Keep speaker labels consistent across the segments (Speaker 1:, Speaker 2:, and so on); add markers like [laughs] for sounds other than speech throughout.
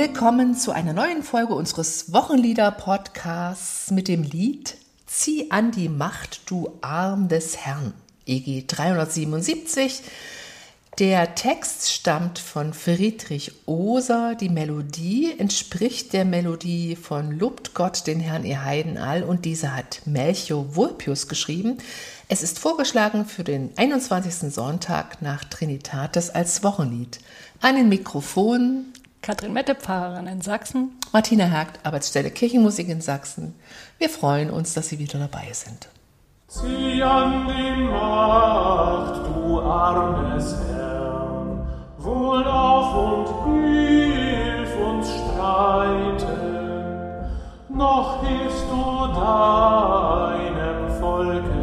Speaker 1: Willkommen zu einer neuen Folge unseres Wochenlieder-Podcasts mit dem Lied Zieh an die Macht, du Arm des Herrn, EG 377. Der Text stammt von Friedrich Oser, die Melodie entspricht der Melodie von Lobt Gott den Herrn ihr Heiden all und diese hat Melchior Vulpius geschrieben. Es ist vorgeschlagen für den 21. Sonntag nach Trinitatis als Wochenlied. An den Mikrofon
Speaker 2: Katrin Mette, Pfarrerin in Sachsen.
Speaker 1: Martina Hergt, Arbeitsstelle Kirchenmusik in Sachsen. Wir freuen uns, dass Sie wieder dabei sind.
Speaker 3: Zieh an die Macht, du armes Herrn, wohl auf und hilf uns streiten, noch hilfst du deinem Volke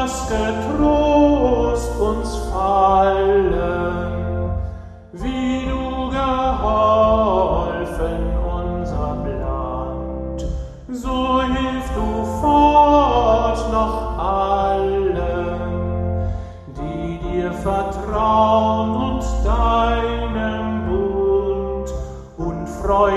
Speaker 3: lass getrost uns fallen, wie du geholfen unser Land. So hilf du fort noch allen, die dir vertrauen und deinem Bund und freu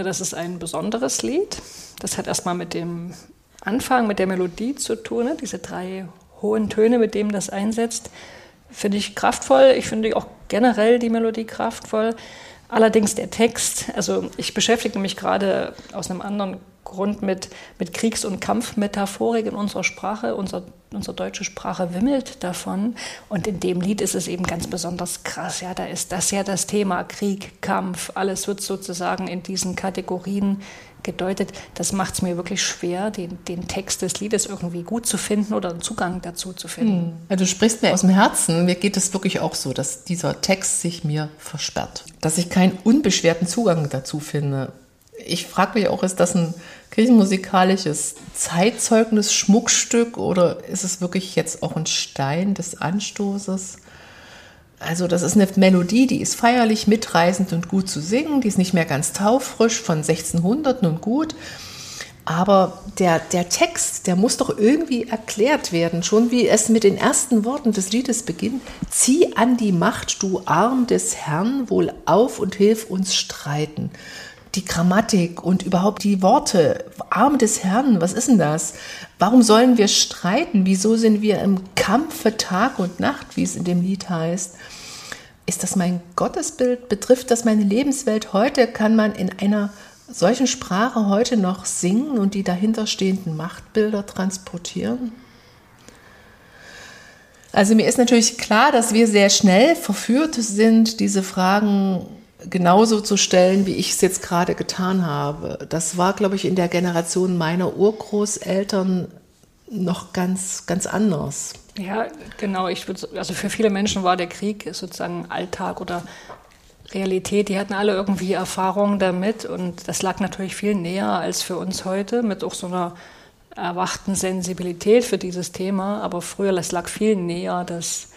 Speaker 2: finde, das ist ein besonderes Lied. Das hat erstmal mit dem Anfang, mit der Melodie zu tun, ne? diese drei hohen Töne, mit denen das einsetzt. Finde ich kraftvoll. Ich finde auch generell die Melodie kraftvoll. Allerdings der Text, also ich beschäftige mich gerade aus einem anderen Grund mit, mit Kriegs- und Kampfmetaphorik in unserer Sprache. Unser, unsere deutsche Sprache wimmelt davon. Und in dem Lied ist es eben ganz besonders krass. Ja, da ist das ja das Thema Krieg, Kampf. Alles wird sozusagen in diesen Kategorien gedeutet. Das macht es mir wirklich schwer, den, den Text des Liedes irgendwie gut zu finden oder einen Zugang dazu zu finden.
Speaker 1: Ja, du sprichst mir aus dem Herzen. Mir geht es wirklich auch so, dass dieser Text sich mir versperrt. Dass ich keinen unbeschwerten Zugang dazu finde. Ich frage mich auch, ist das ein kirchenmusikalisches Zeitzeugnis, Schmuckstück oder ist es wirklich jetzt auch ein Stein des Anstoßes? Also das ist eine Melodie, die ist feierlich, mitreißend und gut zu singen. Die ist nicht mehr ganz taufrisch von 1600 nun gut. Aber der, der Text, der muss doch irgendwie erklärt werden, schon wie es mit den ersten Worten des Liedes beginnt. Zieh an die Macht, du Arm des Herrn, wohl auf und hilf uns streiten. Die Grammatik und überhaupt die Worte, Arm des Herrn, was ist denn das? Warum sollen wir streiten? Wieso sind wir im Kampfe Tag und Nacht, wie es in dem Lied heißt? Ist das mein Gottesbild? Betrifft das meine Lebenswelt heute? Kann man in einer solchen Sprache heute noch singen und die dahinterstehenden Machtbilder transportieren? Also mir ist natürlich klar, dass wir sehr schnell verführt sind, diese Fragen genauso zu stellen, wie ich es jetzt gerade getan habe. Das war, glaube ich, in der Generation meiner Urgroßeltern noch ganz, ganz anders.
Speaker 2: Ja, genau. Ich würde, also für viele Menschen war der Krieg sozusagen Alltag oder Realität. Die hatten alle irgendwie Erfahrungen damit und das lag natürlich viel näher als für uns heute mit auch so einer erwachten Sensibilität für dieses Thema. Aber früher, es lag viel näher, dass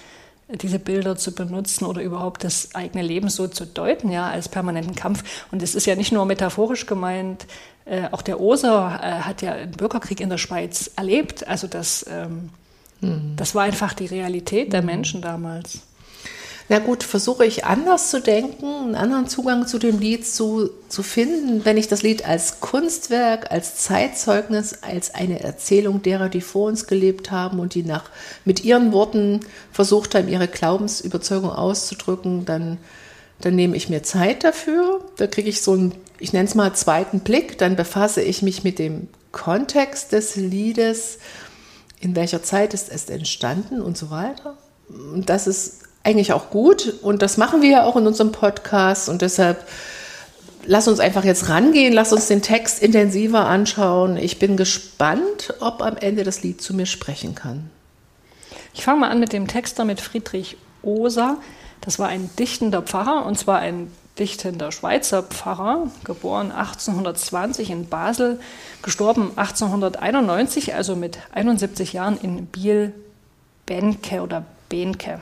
Speaker 2: diese Bilder zu benutzen oder überhaupt das eigene Leben so zu deuten, ja, als permanenten Kampf. Und es ist ja nicht nur metaphorisch gemeint, äh, auch der Oser äh, hat ja einen Bürgerkrieg in der Schweiz erlebt. Also das, ähm, mhm. das war einfach die Realität der hm. Menschen damals.
Speaker 1: Na gut, versuche ich anders zu denken, einen anderen Zugang zu dem Lied zu, zu finden, wenn ich das Lied als Kunstwerk, als Zeitzeugnis, als eine Erzählung derer, die vor uns gelebt haben und die nach, mit ihren Worten versucht haben, ihre Glaubensüberzeugung auszudrücken, dann, dann nehme ich mir Zeit dafür. Da kriege ich so einen, ich nenne es mal zweiten Blick, dann befasse ich mich mit dem Kontext des Liedes, in welcher Zeit ist es entstanden und so weiter. Und das ist eigentlich auch gut und das machen wir ja auch in unserem Podcast und deshalb lass uns einfach jetzt rangehen, lass uns den Text intensiver anschauen. Ich bin gespannt, ob am Ende das Lied zu mir sprechen kann.
Speaker 2: Ich fange mal an mit dem Texter, mit Friedrich Oser. Das war ein dichtender Pfarrer und zwar ein dichtender Schweizer Pfarrer, geboren 1820 in Basel, gestorben 1891, also mit 71 Jahren in Biel-Benke oder Benke.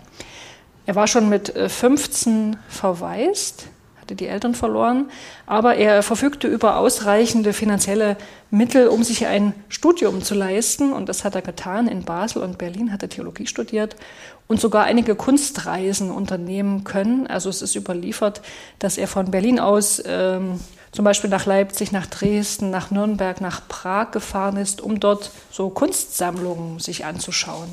Speaker 2: Er war schon mit 15 äh, verwaist, hatte die Eltern verloren, aber er verfügte über ausreichende finanzielle Mittel, um sich ein Studium zu leisten. Und das hat er getan. In Basel und Berlin hat er Theologie studiert und sogar einige Kunstreisen unternehmen können. Also es ist überliefert, dass er von Berlin aus ähm, zum Beispiel nach Leipzig, nach Dresden, nach Nürnberg, nach Prag gefahren ist, um dort so Kunstsammlungen sich anzuschauen.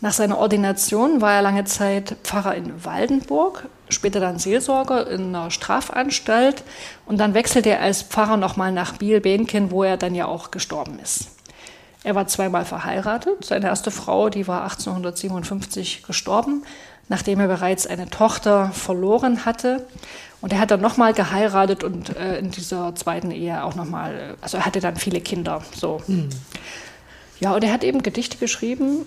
Speaker 2: Nach seiner Ordination war er lange Zeit Pfarrer in Waldenburg, später dann Seelsorger in einer Strafanstalt und dann wechselte er als Pfarrer nochmal nach Biel-Behnken, wo er dann ja auch gestorben ist. Er war zweimal verheiratet. Seine erste Frau, die war 1857 gestorben, nachdem er bereits eine Tochter verloren hatte. Und er hat dann nochmal geheiratet und äh, in dieser zweiten Ehe auch nochmal, also er hatte dann viele Kinder. So. Mhm. Ja, und er hat eben Gedichte geschrieben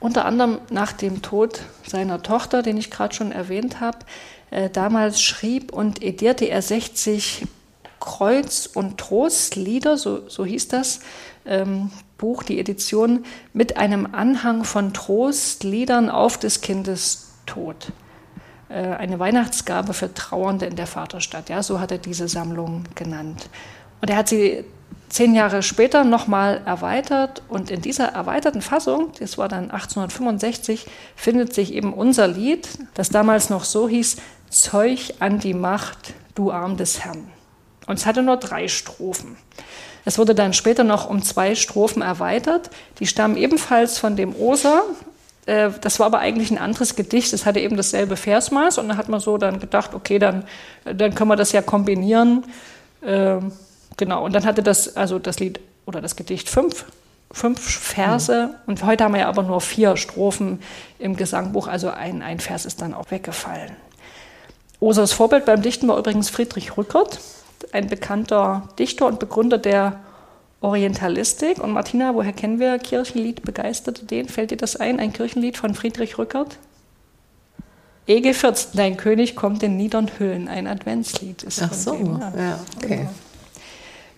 Speaker 2: unter anderem nach dem Tod seiner Tochter, den ich gerade schon erwähnt habe. Äh, damals schrieb und edierte er 60 Kreuz- und Trostlieder, so, so hieß das ähm, Buch, die Edition, mit einem Anhang von Trostliedern auf des Kindes Tod. Äh, eine Weihnachtsgabe für Trauernde in der Vaterstadt. Ja, so hat er diese Sammlung genannt. Und er hat sie zehn Jahre später nochmal erweitert und in dieser erweiterten Fassung, das war dann 1865, findet sich eben unser Lied, das damals noch so hieß, Zeug an die Macht, du Arm des Herrn. Und es hatte nur drei Strophen. Es wurde dann später noch um zwei Strophen erweitert. Die stammen ebenfalls von dem Oser. Äh, das war aber eigentlich ein anderes Gedicht. Es hatte eben dasselbe Versmaß. Und dann hat man so dann gedacht, okay, dann, dann können wir das ja kombinieren. Genau, und dann hatte das, also das Lied oder das Gedicht fünf, fünf Verse mhm. und heute haben wir ja aber nur vier Strophen im Gesangbuch, also ein, ein Vers ist dann auch weggefallen. Osers Vorbild beim Dichten war übrigens Friedrich Rückert, ein bekannter Dichter und Begründer der Orientalistik. Und Martina, woher kennen wir Kirchenlied begeisterte den? Fällt dir das ein, ein Kirchenlied von Friedrich Rückert? Ege 14, dein König kommt in niedern Höhlen, ein Adventslied
Speaker 1: ist Ach so, dem, ja. ja, okay. Genau.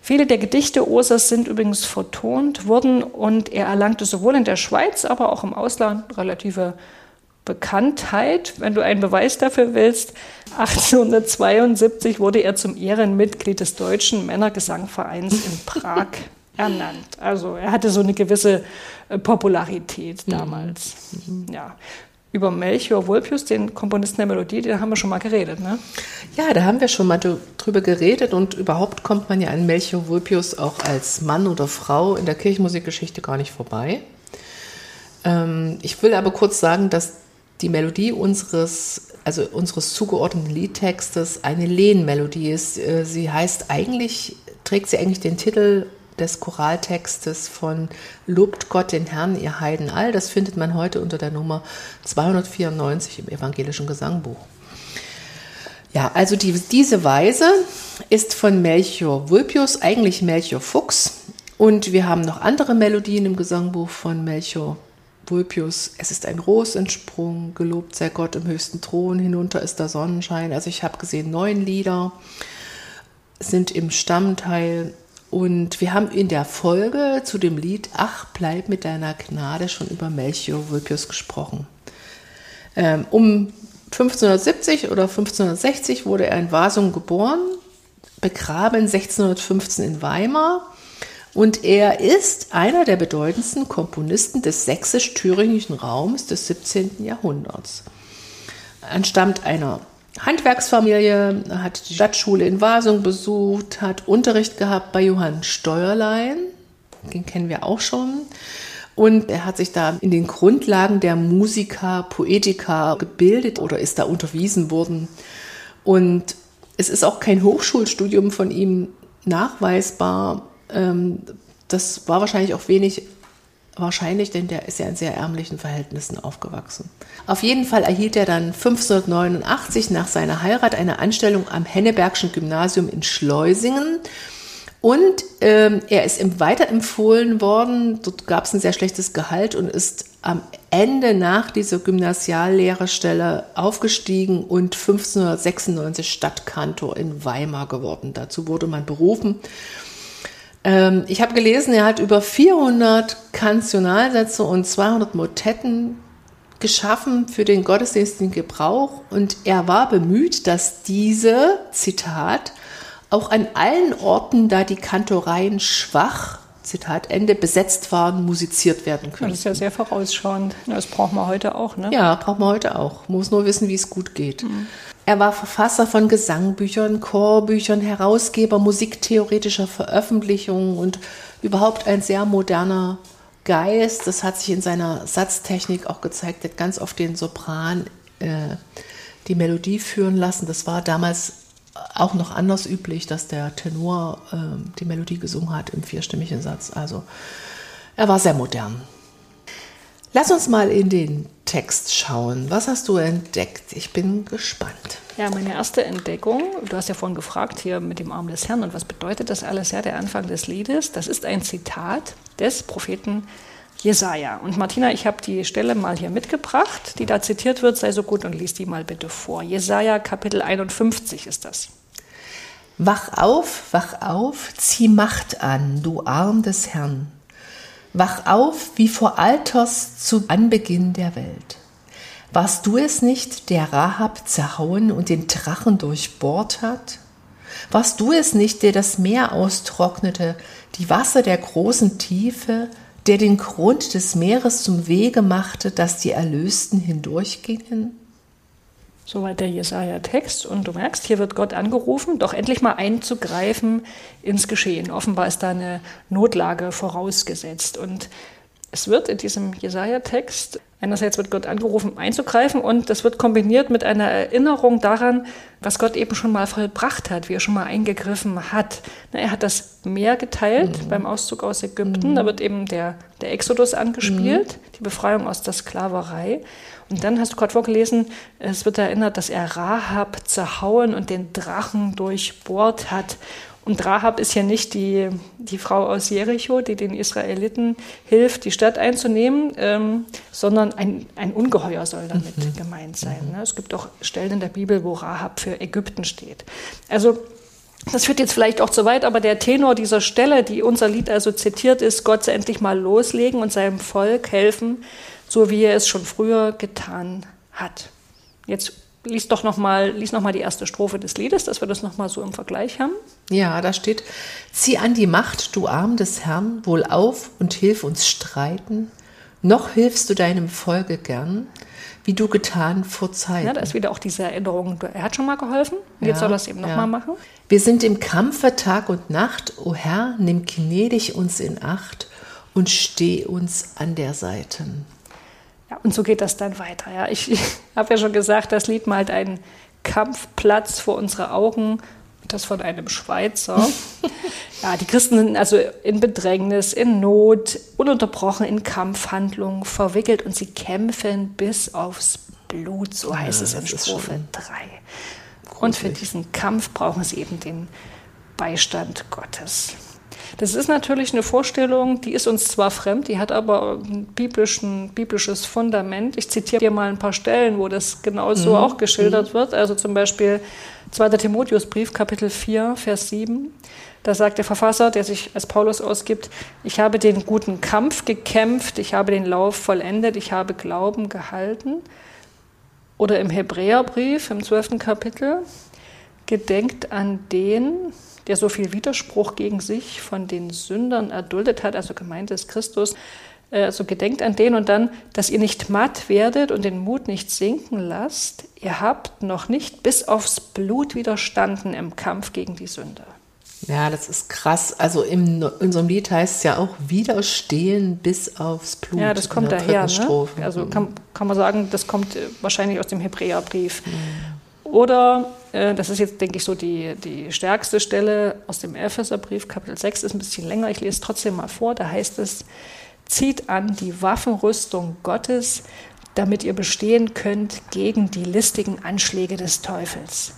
Speaker 2: Viele der Gedichte Osers sind übrigens vertont worden und er erlangte sowohl in der Schweiz, aber auch im Ausland relative Bekanntheit. Wenn du einen Beweis dafür willst, [laughs] 1872 wurde er zum Ehrenmitglied des Deutschen Männergesangvereins in [laughs] Prag ernannt. Also er hatte so eine gewisse äh, Popularität mhm. damals. Mhm. Ja über Melchior Vulpius, den Komponisten der Melodie, da haben wir schon mal geredet, ne?
Speaker 1: Ja, da haben wir schon mal drüber geredet und überhaupt kommt man ja an Melchior Vulpius auch als Mann oder Frau in der Kirchenmusikgeschichte gar nicht vorbei. Ähm, ich will aber kurz sagen, dass die Melodie unseres, also unseres zugeordneten Liedtextes eine Lehnmelodie ist. Äh, sie heißt eigentlich, trägt sie eigentlich den Titel des Choraltextes von Lobt Gott den Herrn, ihr Heiden all. Das findet man heute unter der Nummer 294 im evangelischen Gesangbuch. Ja, also die, diese Weise ist von Melchior Vulpius, eigentlich Melchior Fuchs. Und wir haben noch andere Melodien im Gesangbuch von Melchior Vulpius. Es ist ein Ros entsprungen, gelobt sei Gott im höchsten Thron, hinunter ist der Sonnenschein. Also ich habe gesehen, neun Lieder sind im Stammteil. Und wir haben in der Folge zu dem Lied Ach, bleib mit deiner Gnade schon über Melchior Vulpius gesprochen. Ähm, um 1570 oder 1560 wurde er in Wasung geboren, begraben 1615 in Weimar. Und er ist einer der bedeutendsten Komponisten des sächsisch-thüringischen Raums des 17. Jahrhunderts. Er entstammt einer Handwerksfamilie, hat die Stadtschule in Wasung besucht, hat Unterricht gehabt bei Johann Steuerlein, den kennen wir auch schon. Und er hat sich da in den Grundlagen der Musica Poetica gebildet oder ist da unterwiesen worden. Und es ist auch kein Hochschulstudium von ihm nachweisbar. Ähm, das war wahrscheinlich auch wenig wahrscheinlich, denn der ist ja in sehr ärmlichen Verhältnissen aufgewachsen. Auf jeden Fall erhielt er dann 1589 nach seiner Heirat eine Anstellung am Hennebergschen Gymnasium in Schleusingen und ähm, er ist ihm weiterempfohlen worden. Dort gab es ein sehr schlechtes Gehalt und ist am Ende nach dieser Gymnasiallehrerstelle aufgestiegen und 1596 Stadtkantor in Weimar geworden. Dazu wurde man berufen. Ähm, ich habe gelesen, er hat über 400 Kantionalsätze und 200 Motetten geschaffen für den gottesdienstlichen Gebrauch und er war bemüht, dass diese, Zitat, auch an allen Orten, da die Kantoreien schwach, Zitat Ende, besetzt waren, musiziert werden können.
Speaker 2: Das ist ja sehr vorausschauend. Das brauchen wir heute auch, ne?
Speaker 1: Ja, brauchen wir heute auch. Man muss nur wissen, wie es gut geht. Mhm. Er war Verfasser von Gesangbüchern, Chorbüchern, Herausgeber musiktheoretischer Veröffentlichungen und überhaupt ein sehr moderner Geist. Das hat sich in seiner Satztechnik auch gezeigt. Er hat ganz oft den Sopran äh, die Melodie führen lassen. Das war damals auch noch anders üblich, dass der Tenor äh, die Melodie gesungen hat im vierstimmigen Satz. Also er war sehr modern. Lass uns mal in den Text schauen. Was hast du entdeckt? Ich bin gespannt.
Speaker 2: Ja, meine erste Entdeckung, du hast ja vorhin gefragt hier mit dem Arm des Herrn und was bedeutet das alles? Ja, der Anfang des Liedes, das ist ein Zitat des Propheten Jesaja. Und Martina, ich habe die Stelle mal hier mitgebracht, die da zitiert wird. Sei so gut und lies die mal bitte vor. Jesaja Kapitel 51 ist das.
Speaker 1: Wach auf, wach auf, zieh Macht an, du Arm des Herrn. Wach auf wie vor Alters zu Anbeginn der Welt. Warst du es nicht, der Rahab zerhauen und den Drachen durchbohrt hat? Warst du es nicht, der das Meer austrocknete, die Wasser der großen Tiefe, der den Grund des Meeres zum Wege machte, dass die Erlösten hindurchgingen?
Speaker 2: Soweit der Jesaja-Text. Und du merkst, hier wird Gott angerufen, doch endlich mal einzugreifen ins Geschehen. Offenbar ist da eine Notlage vorausgesetzt. Und es wird in diesem Jesaja-Text einerseits wird Gott angerufen, einzugreifen und das wird kombiniert mit einer Erinnerung daran, was Gott eben schon mal vollbracht hat, wie er schon mal eingegriffen hat. Er hat das Meer geteilt mhm. beim Auszug aus Ägypten. Mhm. Da wird eben der, der Exodus angespielt, mhm. die Befreiung aus der Sklaverei. Und dann hast du gerade vorgelesen, es wird erinnert, dass er Rahab zerhauen und den Drachen durchbohrt hat. Und Rahab ist ja nicht die, die Frau aus Jericho, die den Israeliten hilft, die Stadt einzunehmen, ähm, sondern ein, ein Ungeheuer soll damit mhm. gemeint sein. Ne? Es gibt auch Stellen in der Bibel, wo Rahab für Ägypten steht. Also das führt jetzt vielleicht auch zu weit, aber der Tenor dieser Stelle, die unser Lied also zitiert ist, Gott endlich mal loslegen und seinem Volk helfen, so wie er es schon früher getan hat. Jetzt lies doch noch mal, lies noch mal die erste Strophe des Liedes, dass wir das noch mal so im Vergleich haben.
Speaker 1: Ja, da steht: Zieh an die Macht, du Arm des Herrn, wohl auf und hilf uns streiten. Noch hilfst du deinem Volke gern, wie du getan vor Zeiten.
Speaker 2: Ja, da ist wieder auch diese Erinnerung. Er hat schon mal geholfen, jetzt ja, soll er es eben noch ja. mal machen.
Speaker 1: Wir sind im Kampfe Tag und Nacht. O Herr, nimm gnädig uns in Acht und steh uns an der Seite.
Speaker 2: Ja, und so geht das dann weiter. Ja. Ich, ich habe ja schon gesagt, das Lied malt einen Kampfplatz vor unsere Augen. Das von einem Schweizer. [laughs] ja, die Christen sind also in Bedrängnis, in Not, ununterbrochen in Kampfhandlungen verwickelt und sie kämpfen bis aufs Blut, so heißt
Speaker 1: Ja,
Speaker 2: es in Strophe
Speaker 1: schon
Speaker 2: 3. Und für diesen Kampf brauchen sie eben den Beistand Gottes. Das ist natürlich eine Vorstellung, die ist uns zwar fremd, die hat aber ein biblischen, biblisches Fundament. Ich zitiere dir mal ein paar Stellen, wo das genauso auch geschildert wird. Also zum Beispiel 2. Timotheusbrief, Kapitel 4, Vers 7. Da sagt der Verfasser, der sich als Paulus ausgibt, ich habe den guten Kampf gekämpft, ich habe den Lauf vollendet, ich habe Glauben gehalten. Oder im Hebräerbrief, im 12. Kapitel, gedenkt an den, der so viel Widerspruch gegen sich von den Sündern erduldet hat, also gemeint ist Christus, also gedenkt an den und dann, dass ihr nicht matt werdet und den Mut nicht sinken lasst. Ihr habt noch nicht bis aufs Blut widerstanden im Kampf gegen die Sünde.
Speaker 1: Ja, das ist krass. Also in unserem Lied heißt es ja auch widerstehen bis aufs Blut.
Speaker 2: Ja, das kommt daher. Ne? Also
Speaker 1: Mhm.
Speaker 2: kann, kann man sagen, das kommt äh, wahrscheinlich aus dem Hebräerbrief. Oder, äh, das ist jetzt, denke ich, so die, die stärkste Stelle aus dem Epheserbrief, Kapitel 6, ist ein bisschen länger. Ich lese es trotzdem mal vor. Da heißt es, zieht an die Waffenrüstung Gottes, damit ihr bestehen könnt gegen die listigen Anschläge des Teufels.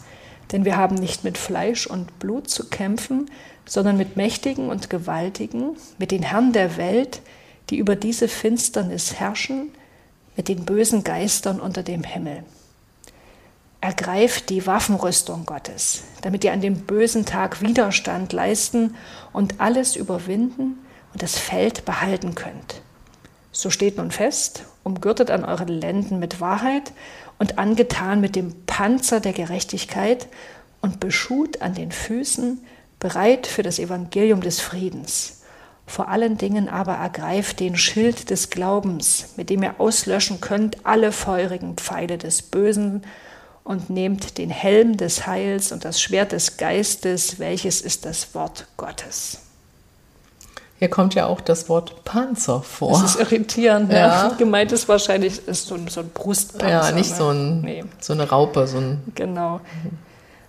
Speaker 2: Denn wir haben nicht mit Fleisch und Blut zu kämpfen, sondern mit Mächtigen und Gewaltigen, mit den Herren der Welt, die über diese Finsternis herrschen, mit den bösen Geistern unter dem Himmel. Ergreift die Waffenrüstung Gottes, damit ihr an dem bösen Tag Widerstand leisten und alles überwinden und das Feld behalten könnt. So steht nun fest, umgürtet an euren Lenden mit Wahrheit und angetan mit dem Panzer der Gerechtigkeit und beschut an den Füßen, bereit für das Evangelium des Friedens. Vor allen Dingen aber ergreift den Schild des Glaubens, mit dem ihr auslöschen könnt alle feurigen Pfeile des Bösen und nehmt den Helm des Heils und das Schwert des Geistes, welches ist das Wort Gottes.
Speaker 1: Hier kommt ja auch das Wort Panzer vor.
Speaker 2: Das ist irritierend. Ja.
Speaker 1: Ja. [laughs]
Speaker 2: Gemeint ist wahrscheinlich ist so, ein, so ein Brustpanzer.
Speaker 1: ja, nicht
Speaker 2: ne?
Speaker 1: so, ein,
Speaker 2: Nee,
Speaker 1: so eine Raupe, so ein
Speaker 2: genau.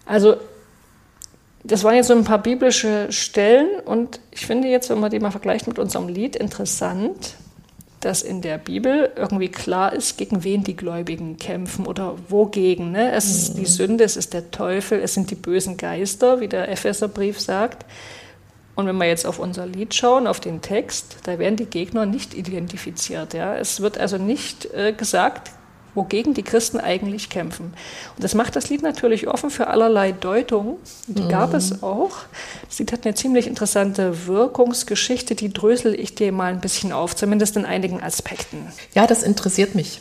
Speaker 2: Also, das waren jetzt so ein paar biblische Stellen und ich finde jetzt, wenn man die mal vergleicht mit unserem Lied, interessant, dass in der Bibel irgendwie klar ist, gegen wen die Gläubigen kämpfen oder wogegen. Ne? Es ist die Sünde, es ist der Teufel, es sind die bösen Geister, wie der Epheserbrief sagt. Und wenn wir jetzt auf unser Lied schauen, auf den Text, da werden die Gegner nicht identifiziert. Ja? Es wird also nicht äh, gesagt, wogegen die Christen eigentlich kämpfen. Und das macht das Lied natürlich offen für allerlei Deutungen. Die gab es auch. Das Lied hat eine ziemlich interessante Wirkungsgeschichte, die drösel ich dir mal ein bisschen auf, zumindest in einigen Aspekten.
Speaker 1: Ja, das interessiert mich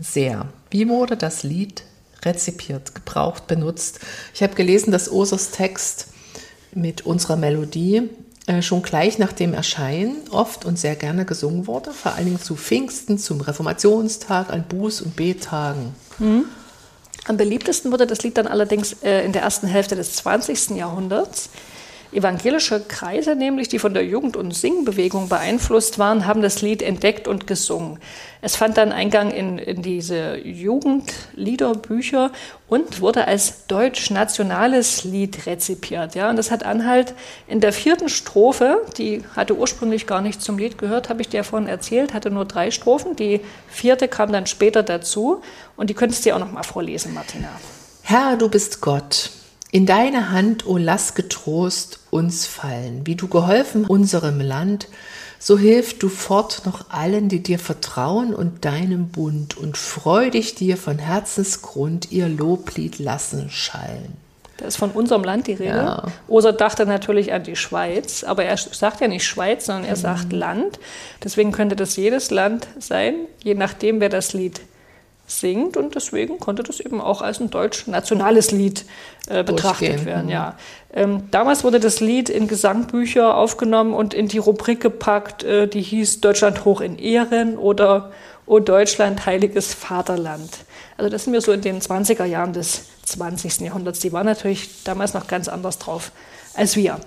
Speaker 1: sehr. Wie wurde das Lied rezipiert, gebraucht, benutzt? Ich habe gelesen, dass Osers Text mit unserer Melodie schon gleich nach dem Erscheinen oft und sehr gerne gesungen wurde, vor allen Dingen zu Pfingsten, zum Reformationstag, an Buß- und Bettagen.
Speaker 2: Am beliebtesten wurde das Lied dann allerdings äh, in der ersten Hälfte des 20. Jahrhunderts. Evangelische Kreise, nämlich die von der Jugend- und Singbewegung beeinflusst waren, haben das Lied entdeckt und gesungen. Es fand dann Eingang in, in diese Jugendliederbücher und wurde als deutsch-nationales Lied rezipiert. Ja, und das hat Anhalt in der vierten Strophe, die hatte ursprünglich gar nicht zum Lied gehört, habe ich dir vorhin erzählt, hatte nur drei Strophen. Die vierte kam dann später dazu und die könntest du dir auch noch mal vorlesen, Martina.
Speaker 1: Herr, du bist Gott. In deine Hand, o lass getrost uns fallen. Wie du geholfen unserem Land, so hilf du fort noch allen, die dir vertrauen und deinem Bund und freu dich dir von Herzensgrund ihr Loblied lassen schallen.
Speaker 2: Da ist von unserem Land die Rede.
Speaker 1: Ja.
Speaker 2: Oser dachte natürlich an die Schweiz, aber er sagt ja nicht Schweiz, sondern er
Speaker 1: Mhm.
Speaker 2: sagt Land. Deswegen könnte das jedes Land sein, je nachdem, wer das Lied singt. Und deswegen konnte das eben auch als ein deutsch-nationales Lied äh, betrachtet werden. Ja. Ähm, damals wurde das Lied in Gesangbücher aufgenommen und in die Rubrik gepackt, äh, die hieß Deutschland hoch in Ehren oder O Deutschland, heiliges Vaterland. Also das sind wir so in den 20er Jahren des 20. Jahrhunderts. Die waren natürlich damals noch ganz anders drauf als wir.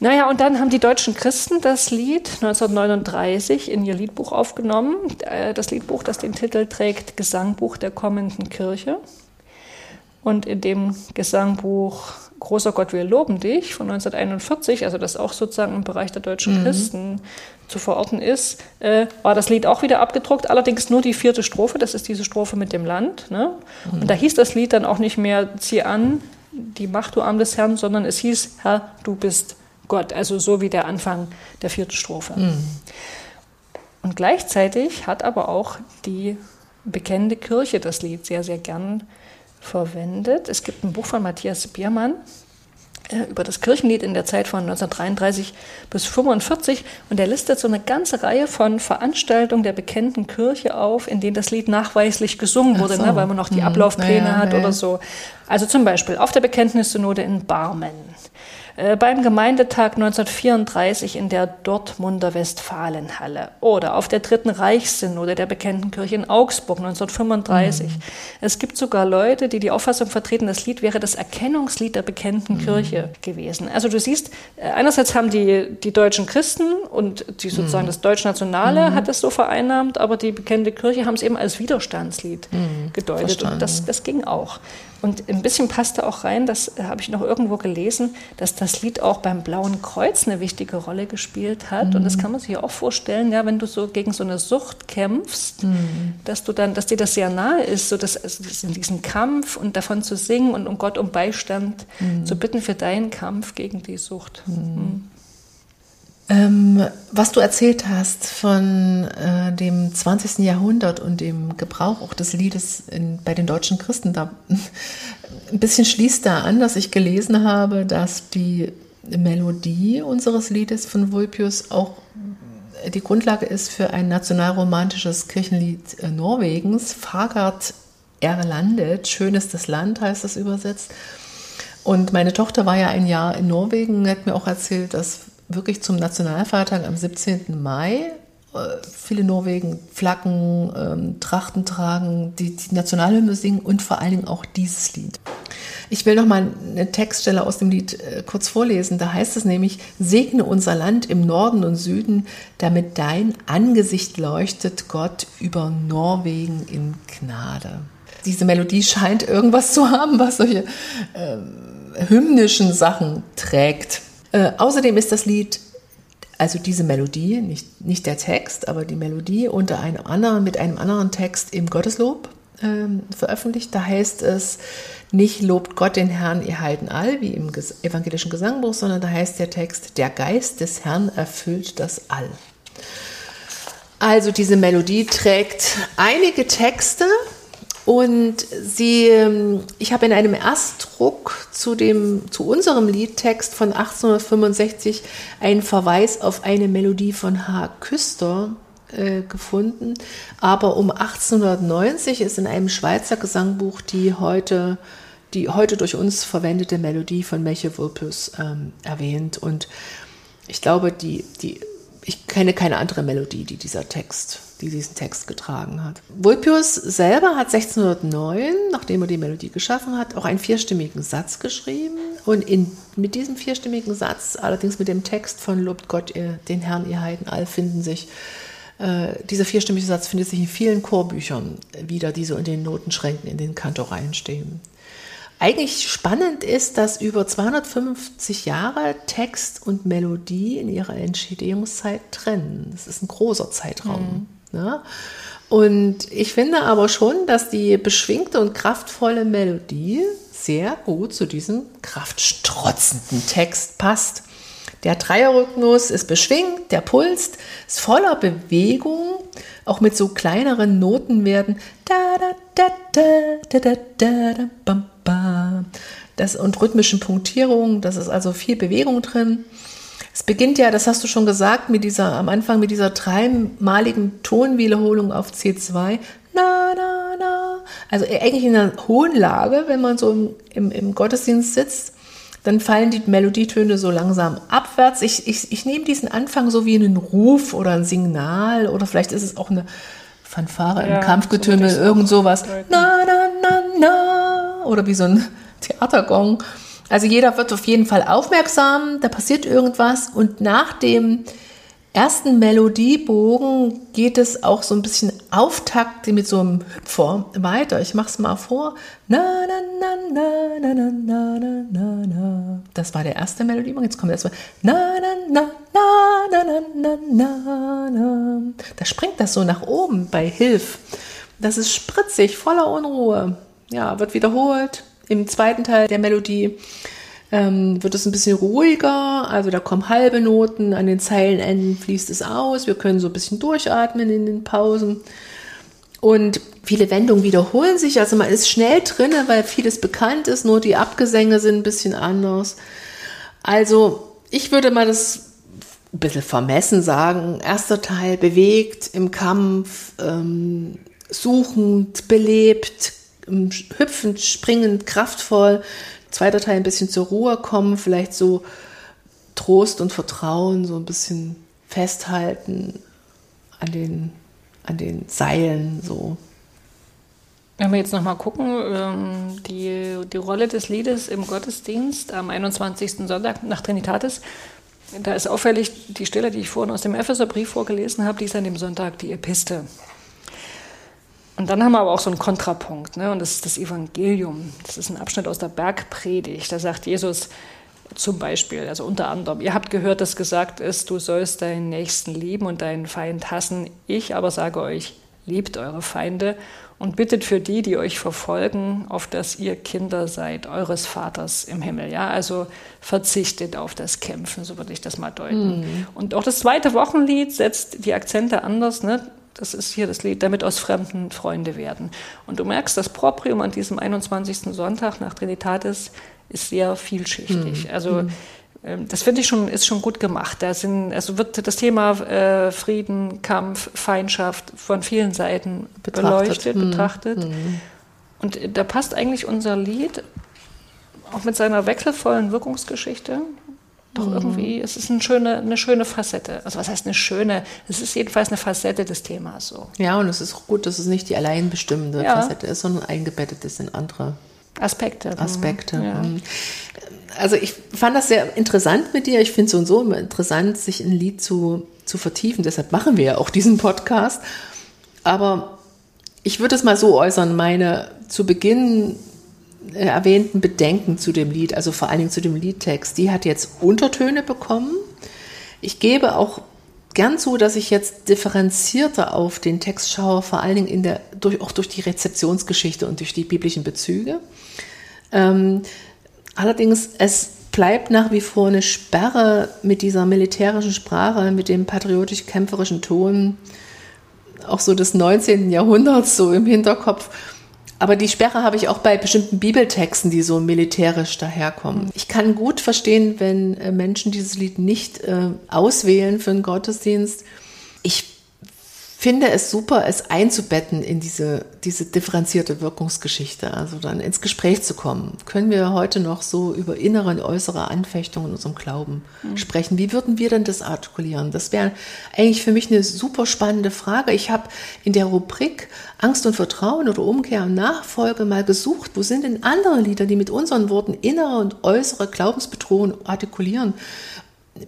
Speaker 2: Naja, und dann haben die deutschen Christen das Lied 1939 in ihr Liedbuch aufgenommen. Äh, Das Liedbuch, das den Titel trägt Gesangbuch der kommenden Kirche. Und in dem Gesangbuch Großer Gott, wir loben dich von 1941, also das auch sozusagen im Bereich der deutschen Christen zu verorten ist, äh, war das Lied auch wieder abgedruckt, allerdings nur die vierte Strophe, das ist diese Strophe mit dem Land. Ne? Und da hieß das Lied dann auch nicht mehr, zieh an, die Macht, du Arm des Herrn, sondern es hieß, Herr, du bist Gott, also so wie der Anfang der vierten Strophe. Und gleichzeitig hat aber auch die bekennende Kirche das Lied sehr, sehr gern verwendet. Es gibt ein Buch von Matthias Biermann über das Kirchenlied in der Zeit von 1933 bis 1945 und der listet so eine ganze Reihe von Veranstaltungen der bekennenden Kirche auf, in denen das Lied nachweislich gesungen wurde,
Speaker 1: so.
Speaker 2: ne, weil man noch die
Speaker 1: Hm.
Speaker 2: Ablaufpläne
Speaker 1: Naja,
Speaker 2: hat
Speaker 1: naja.
Speaker 2: oder so. Also zum Beispiel auf der Bekenntnissynode in Barmen, äh, beim Gemeindetag 1934 in der Dortmunder Westfalenhalle oder auf der Dritten Reichssynode der Bekannten Kirche in Augsburg 1935.
Speaker 1: Mhm.
Speaker 2: Es gibt sogar Leute, die die Auffassung vertreten, das Lied wäre das Erkennungslied der Bekannten
Speaker 1: Mhm.
Speaker 2: Kirche gewesen. Also du siehst, äh, einerseits haben die, die deutschen Christen und die
Speaker 1: Mhm.
Speaker 2: sozusagen das Deutschnationale hat es so vereinnahmt, aber die bekannte Kirche haben es eben als Widerstandslied gedeutet.
Speaker 1: Mhm. Verstanden.
Speaker 2: Und das, das ging auch. Und ein bisschen passte auch rein, das äh, habe ich noch irgendwo gelesen, dass das Lied auch beim Blauen Kreuz eine wichtige Rolle gespielt hat. Und das
Speaker 1: Mhm.
Speaker 2: kann man sich auch vorstellen, ja, wenn du so gegen so eine Sucht kämpfst,
Speaker 1: Mhm.
Speaker 2: dass du dann, dass dir das sehr nahe ist, so dass also in diesem Kampf und davon zu singen und um Gott um Beistand
Speaker 1: Mhm.
Speaker 2: zu bitten für deinen Kampf gegen die Sucht.
Speaker 1: Ähm, was du erzählt hast von äh, dem 20. Jahrhundert und dem Gebrauch auch des Liedes in, bei den deutschen Christen, da ein bisschen schließt da an, dass ich gelesen habe, dass die Melodie unseres Liedes von Vulpius auch die Grundlage ist für ein nationalromantisches Kirchenlied äh, Norwegens, Fagart Erlandet, schön ist das Land heißt das übersetzt. Und meine Tochter war ja ein Jahr in Norwegen, hat mir auch erzählt, dass wirklich zum Nationalfeiertag am 17. Mai äh, viele Norwegen Flaggen, ähm, Trachten tragen, die, die Nationalhymne singen und vor allen Dingen auch dieses Lied. Ich will noch mal eine Textstelle aus dem Lied äh, kurz vorlesen. Da heißt es nämlich: Segne unser Land im Norden und Süden, damit dein Angesicht leuchtet, Gott über Norwegen in Gnade. Diese Melodie scheint irgendwas zu haben, was solche ähm, hymnischen Sachen trägt. Äh, außerdem ist das Lied, also diese Melodie, nicht, nicht der Text, aber die Melodie unter einem anderen, mit einem anderen Text im Gotteslob ähm, veröffentlicht. Da heißt es, nicht lobt Gott den Herrn, ihr Heiden all, wie im ges evangelischen Gesangbuch, sondern da heißt der Text, der Geist des Herrn erfüllt das All. Also diese Melodie trägt einige Texte und sie, ähm, ich habe in einem Erstdruck zu, dem, zu unserem Liedtext von 1865 einen Verweis auf eine Melodie von H. Küster äh, gefunden. Aber um 1890 ist in einem Schweizer Gesangbuch die heute, die heute durch uns verwendete Melodie von Meche Vulpius ähm, erwähnt. Und ich glaube, die, die, ich kenne keine andere Melodie, die dieser Text, die diesen Text getragen hat. Vulpius selber hat 1609, nachdem er die Melodie geschaffen hat, auch einen vierstimmigen Satz geschrieben. Und in, mit diesem vierstimmigen Satz, allerdings mit dem Text von Lobt Gott ihr, den Herrn, ihr Heiden all, finden sich äh, dieser vierstimmige Satz findet sich in vielen Chorbüchern wieder, die so in den Notenschränken, in den Kantoreien stehen. Eigentlich spannend ist, dass über 250 Jahre Text und Melodie in ihrer Entstehungszeit trennen. Das ist ein großer Zeitraum. Ne? Und ich finde aber schon, dass die beschwingte und kraftvolle Melodie sehr gut zu diesem kraftstrotzenden Text passt. Der Dreierrhythmus ist beschwingt, der Puls ist voller Bewegung, auch mit so kleineren Noten werden. Das und rhythmischen Punktierungen, das ist also viel Bewegung drin. Es beginnt ja, das hast du schon gesagt, mit dieser am Anfang mit dieser dreimaligen Tonwiederholung auf C2. Na na na. Also eigentlich in einer hohen Lage, wenn man so im, im, im Gottesdienst sitzt dann fallen die Melodietöne so langsam abwärts. Ich, ich, ich nehme diesen Anfang so wie einen Ruf oder ein Signal oder vielleicht ist es auch eine Fanfare
Speaker 2: Ja,
Speaker 1: im Kampfgetümmel,
Speaker 2: so
Speaker 1: irgend sowas. Na, na, na, na. Oder wie so ein Theatergong. Also jeder wird auf jeden Fall aufmerksam, da passiert irgendwas und nach dem ersten Melodiebogen geht es auch so ein bisschen Auftakt mit so einem Hüpfer weiter. Ich mache es mal vor. Na, na, na, na, na, na, na, na, na. Das war der erste Melodiebogen. Jetzt kommt erstmal. Na, na, na, na, na, na, na, na. Da springt das so nach oben bei Hilf. Das ist spritzig, voller Unruhe. Ja, wird wiederholt. Im zweiten Teil der Melodie ähm, wird es ein bisschen ruhiger, also da kommen halbe Noten, an den Zeilenenden fließt es aus, wir können so ein bisschen durchatmen in den Pausen. Und viele Wendungen wiederholen sich, also man ist schnell drin, weil vieles bekannt ist, nur die Abgesänge sind ein bisschen anders. Also ich würde mal das ein bisschen vermessen sagen. Erster Teil bewegt, im Kampf, ähm, suchend, belebt, hüpfend, springend, kraftvoll zweiter Teil ein bisschen zur Ruhe kommen, vielleicht so Trost und Vertrauen, so ein bisschen festhalten an den, an den Seilen, so.
Speaker 2: Wenn wir jetzt nochmal gucken, ähm, die, die Rolle des Liedes im Gottesdienst am 21. Sonntag nach Trinitatis, da ist auffällig die Stelle, die ich vorhin aus dem Epheserbrief vorgelesen habe, die ist an dem Sonntag die Episte. Und dann haben wir aber auch so einen Kontrapunkt, ne? und das ist das Evangelium. Das ist ein Abschnitt aus der Bergpredigt. Da sagt Jesus zum Beispiel, also unter anderem, ihr habt gehört, dass gesagt ist, du sollst deinen Nächsten lieben und deinen Feind hassen. Ich aber sage euch, liebt eure Feinde und bittet für die, die euch verfolgen, auf dass ihr Kinder seid eures Vaters im Himmel. Ja, also verzichtet auf das Kämpfen, so würde ich das mal deuten. Mhm. Und auch das zweite Wochenlied setzt die Akzente anders. Ne? Das ist hier das Lied, damit aus Fremden Freunde werden. Und du merkst, das Proprium an diesem 21. Sonntag nach Trinitatis ist sehr vielschichtig. Mhm. Also ähm, das finde ich schon, ist schon gut gemacht. Da sind, also wird das Thema äh, Frieden, Kampf, Feindschaft von vielen Seiten betrachtet. beleuchtet, mhm. betrachtet. Mhm. Und da passt eigentlich unser Lied auch mit seiner wechselvollen Wirkungsgeschichte doch mhm. irgendwie, es ist eine schöne, eine schöne Facette. Also was heißt eine schöne? Es ist jedenfalls eine Facette des Themas so.
Speaker 1: Ja, und es ist gut, dass es nicht die allein bestimmende ja. Facette ist, sondern eingebettet ist in andere
Speaker 2: Aspekte.
Speaker 1: Aspekte. Ja. Mhm. Also ich fand das sehr interessant mit dir. Ich finde es so und so immer interessant, sich in ein Lied zu, zu vertiefen. Deshalb machen wir ja auch diesen Podcast. Aber ich würde es mal so äußern, meine zu Beginn erwähnten Bedenken zu dem Lied, also vor allen Dingen zu dem Liedtext, die hat jetzt Untertöne bekommen. Ich gebe auch gern zu, dass ich jetzt differenzierter auf den Text schaue, vor allen Dingen in der, durch, auch durch die Rezeptionsgeschichte und durch die biblischen Bezüge. Ähm, allerdings, es bleibt nach wie vor eine Sperre mit dieser militärischen Sprache, mit dem patriotisch-kämpferischen Ton, auch so des 19. Jahrhunderts so im Hinterkopf. Aber die Sperre habe ich auch bei bestimmten Bibeltexten, die so militärisch daherkommen. Ich kann gut verstehen, wenn äh, Menschen dieses Lied nicht äh, auswählen für einen Gottesdienst. Ich finde es super, es einzubetten in diese, diese differenzierte Wirkungsgeschichte, also dann ins Gespräch zu kommen. Können wir heute noch so über innere und äußere Anfechtungen in unserem Glauben mhm. sprechen? Wie würden wir denn das artikulieren? Das wäre eigentlich für mich eine super spannende Frage. Ich habe in der Rubrik Angst und Vertrauen oder Umkehr und Nachfolge mal gesucht, wo sind denn andere Lieder, die mit unseren Worten innere und äußere Glaubensbedrohung artikulieren?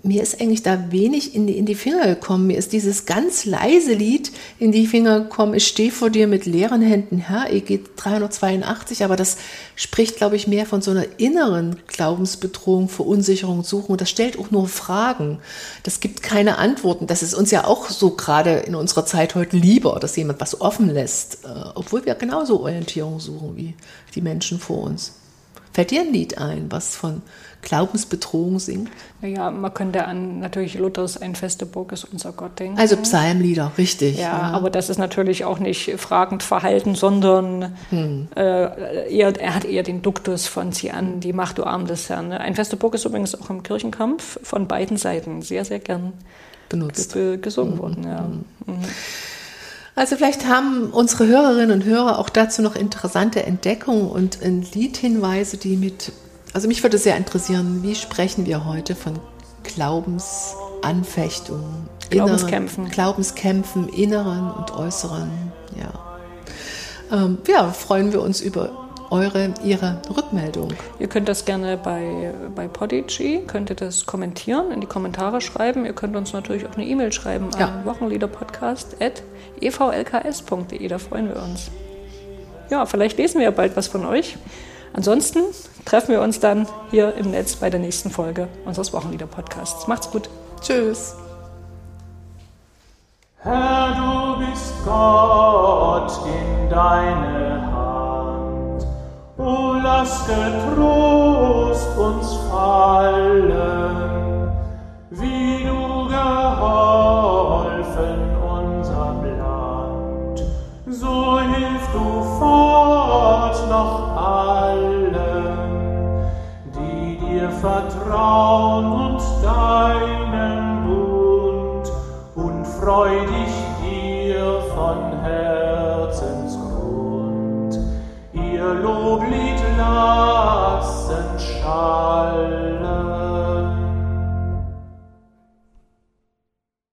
Speaker 1: Mir ist eigentlich da wenig in die, in die Finger gekommen. Mir ist dieses ganz leise Lied in die Finger gekommen. Ich stehe vor dir mit leeren Händen, Herr, EG 382, aber das spricht, glaube ich, mehr von so einer inneren Glaubensbedrohung, Verunsicherung, Suchen. Und das stellt auch nur Fragen. Das gibt keine Antworten. Das ist uns ja auch so gerade in unserer Zeit heute lieber, dass jemand was offen lässt, äh, obwohl wir genauso Orientierung suchen wie die Menschen vor uns. Fällt dir ein Lied ein, was von Glaubensbedrohung singt?
Speaker 2: Naja, man könnte an natürlich Luthers Ein feste Burg ist unser Gott denken.
Speaker 1: Also Psalmlieder, richtig.
Speaker 2: Ja, ja. aber das ist natürlich auch nicht fragend verhalten, sondern hm. äh, eher, er hat eher den Duktus von Zieh an, die Macht, du Arm des Herrn. Ein feste Burg ist übrigens auch im Kirchenkampf von beiden Seiten sehr, sehr gern benutzt. gesungen mhm. worden. Ja. Mhm.
Speaker 1: Also vielleicht haben unsere Hörerinnen und Hörer auch dazu noch interessante Entdeckungen und Liedhinweise, die mit, also mich würde sehr interessieren, wie sprechen wir heute von Glaubensanfechtungen,
Speaker 2: Glaubenskämpfen,
Speaker 1: inneren, Glaubenskämpfen, inneren und äußeren, ja. Ähm, ja, freuen wir uns über eure, ihre Rückmeldung?
Speaker 2: Ihr könnt das gerne bei, bei Podigy, könnt ihr das kommentieren, in die Kommentare schreiben. Ihr könnt uns natürlich auch eine E-Mail schreiben
Speaker 1: Ja.
Speaker 2: an wochenliederpodcast.evlks.de, da freuen wir uns. Ja, vielleicht lesen wir ja bald was von euch. Ansonsten treffen wir uns dann hier im Netz bei der nächsten Folge unseres Wochenlieder-Podcasts. Macht's gut.
Speaker 1: Tschüss.
Speaker 3: Herr, du bist Gott in deine Hand. O lass getrost uns fallen, wie du geholfen so hilf du fort noch allen, die dir vertrauen und deinen Bund und freu dich dir von Herzensgrund. Ihr Loblied lassen schallen.